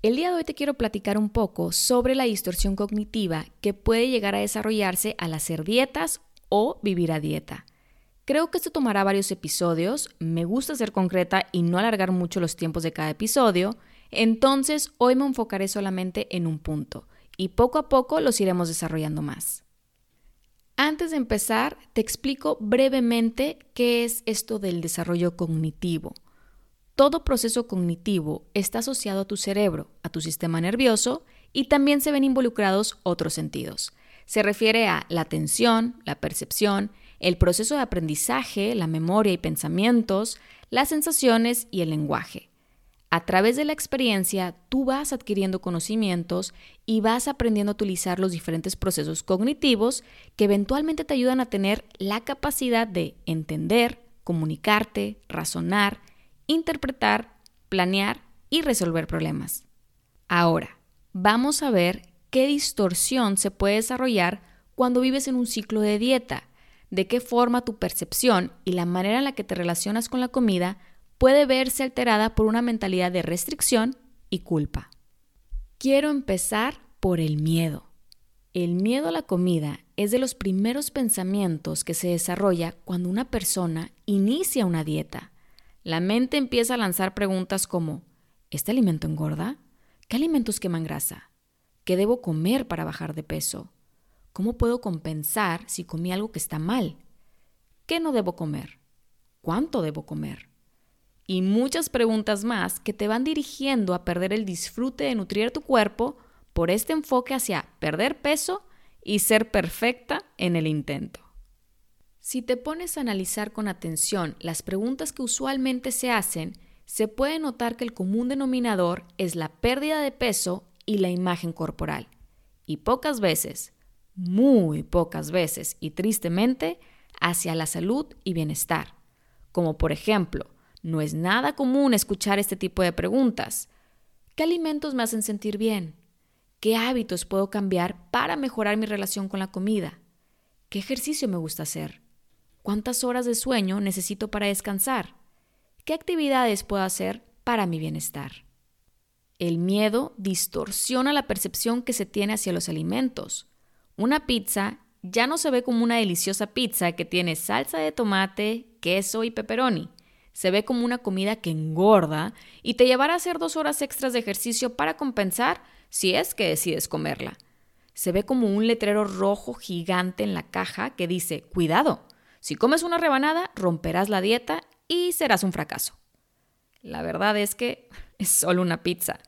El día de hoy te quiero platicar un poco sobre la distorsión cognitiva que puede llegar a desarrollarse al hacer dietas o vivir a dieta. Creo que esto tomará varios episodios, me gusta ser concreta y no alargar mucho los tiempos de cada episodio, entonces hoy me enfocaré solamente en un punto y poco a poco los iremos desarrollando más. Antes de empezar, te explico brevemente qué es esto del desarrollo cognitivo. Todo proceso cognitivo está asociado a tu cerebro, a tu sistema nervioso y también se ven involucrados otros sentidos. Se refiere a la atención, la percepción, el proceso de aprendizaje, la memoria y pensamientos, las sensaciones y el lenguaje. A través de la experiencia, tú vas adquiriendo conocimientos y vas aprendiendo a utilizar los diferentes procesos cognitivos que eventualmente te ayudan a tener la capacidad de entender, comunicarte, razonar, interpretar, planear y resolver problemas. Ahora, vamos a ver qué distorsión se puede desarrollar cuando vives en un ciclo de dieta, de qué forma tu percepción y la manera en la que te relacionas con la comida puede verse alterada por una mentalidad de restricción y culpa. Quiero empezar por el miedo. El miedo a la comida es de los primeros pensamientos que se desarrolla cuando una persona inicia una dieta. La mente empieza a lanzar preguntas como ¿este alimento engorda? ¿Qué alimentos queman grasa? ¿Qué debo comer para bajar de peso? ¿Cómo puedo compensar si comí algo que está mal? ¿Qué no debo comer? ¿Cuánto debo comer? Y muchas preguntas más que te van dirigiendo a perder el disfrute de nutrir tu cuerpo por este enfoque hacia perder peso y ser perfecta en el intento. Si te pones a analizar con atención las preguntas que usualmente se hacen, se puede notar que el común denominador es la pérdida de peso y la imagen corporal. Y pocas veces, muy pocas veces y tristemente, hacia la salud y bienestar. Como por ejemplo, no es nada común escuchar este tipo de preguntas. ¿Qué alimentos me hacen sentir bien? ¿Qué hábitos puedo cambiar para mejorar mi relación con la comida? ¿Qué ejercicio me gusta hacer? ¿Cuántas horas de sueño necesito para descansar? ¿Qué actividades puedo hacer para mi bienestar? El miedo distorsiona la percepción que se tiene hacia los alimentos. Una pizza ya no se ve como una deliciosa pizza que tiene salsa de tomate, queso y pepperoni. Se ve como una comida que engorda y te llevará a hacer dos horas extras de ejercicio para compensar si es que decides comerla. Se ve como un letrero rojo gigante en la caja que dice, cuidado, si comes una rebanada, romperás la dieta y serás un fracaso. La verdad es que es solo una pizza,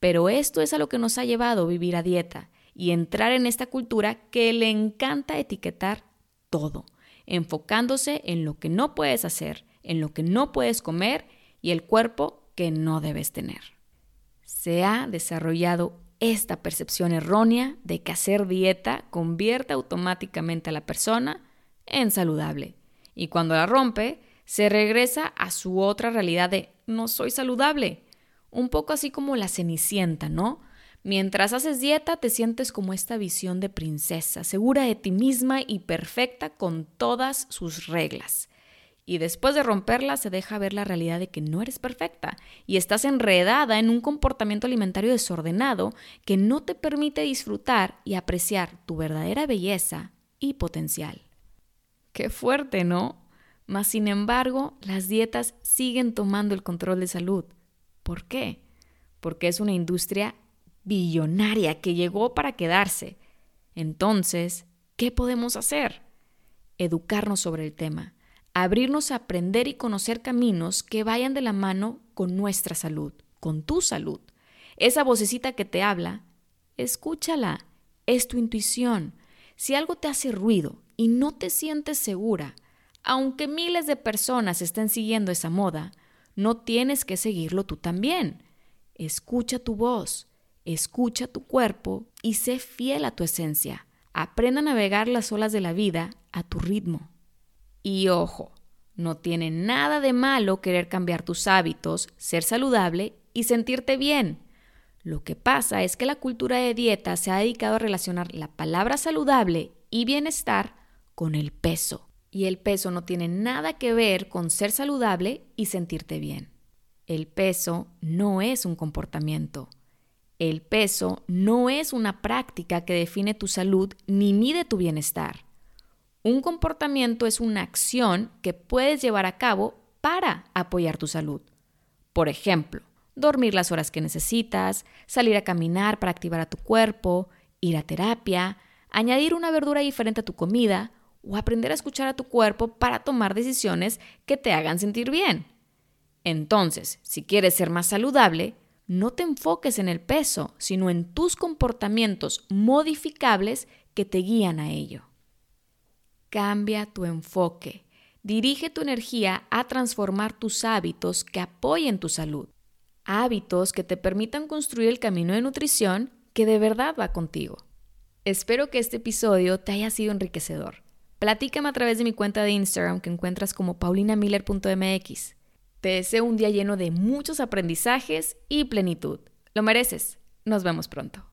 pero esto es a lo que nos ha llevado vivir a dieta y entrar en esta cultura que le encanta etiquetar todo, enfocándose en lo que no puedes hacer, en lo que no puedes comer y el cuerpo que no debes tener. Se ha desarrollado esta percepción errónea de que hacer dieta convierte automáticamente a la persona en saludable. Y cuando la rompe, se regresa a su otra realidad de no soy saludable. Un poco así como la cenicienta, ¿no? Mientras haces dieta te sientes como esta visión de princesa, segura de ti misma y perfecta con todas sus reglas. Y después de romperla se deja ver la realidad de que no eres perfecta y estás enredada en un comportamiento alimentario desordenado que no te permite disfrutar y apreciar tu verdadera belleza y potencial. Qué fuerte, ¿no? Mas, sin embargo, las dietas siguen tomando el control de salud. ¿Por qué? Porque es una industria billonaria que llegó para quedarse. Entonces, ¿qué podemos hacer? Educarnos sobre el tema, abrirnos a aprender y conocer caminos que vayan de la mano con nuestra salud, con tu salud. Esa vocecita que te habla, escúchala, es tu intuición. Si algo te hace ruido y no te sientes segura, aunque miles de personas estén siguiendo esa moda, no tienes que seguirlo tú también. Escucha tu voz, escucha tu cuerpo y sé fiel a tu esencia. Aprenda a navegar las olas de la vida a tu ritmo. Y ojo, no tiene nada de malo querer cambiar tus hábitos, ser saludable y sentirte bien. Lo que pasa es que la cultura de dieta se ha dedicado a relacionar la palabra saludable y bienestar con el peso. Y el peso no tiene nada que ver con ser saludable y sentirte bien. El peso no es un comportamiento. El peso no es una práctica que define tu salud ni mide tu bienestar. Un comportamiento es una acción que puedes llevar a cabo para apoyar tu salud. Por ejemplo, dormir las horas que necesitas, salir a caminar para activar a tu cuerpo, ir a terapia, añadir una verdura diferente a tu comida o aprender a escuchar a tu cuerpo para tomar decisiones que te hagan sentir bien. Entonces, si quieres ser más saludable, no te enfoques en el peso, sino en tus comportamientos modificables que te guían a ello. Cambia tu enfoque. Dirige tu energía a transformar tus hábitos que apoyen tu salud. Hábitos que te permitan construir el camino de nutrición que de verdad va contigo. Espero que este episodio te haya sido enriquecedor. Platícame a través de mi cuenta de Instagram que encuentras como paulinamiller.mx. Te deseo un día lleno de muchos aprendizajes y plenitud. Lo mereces. Nos vemos pronto.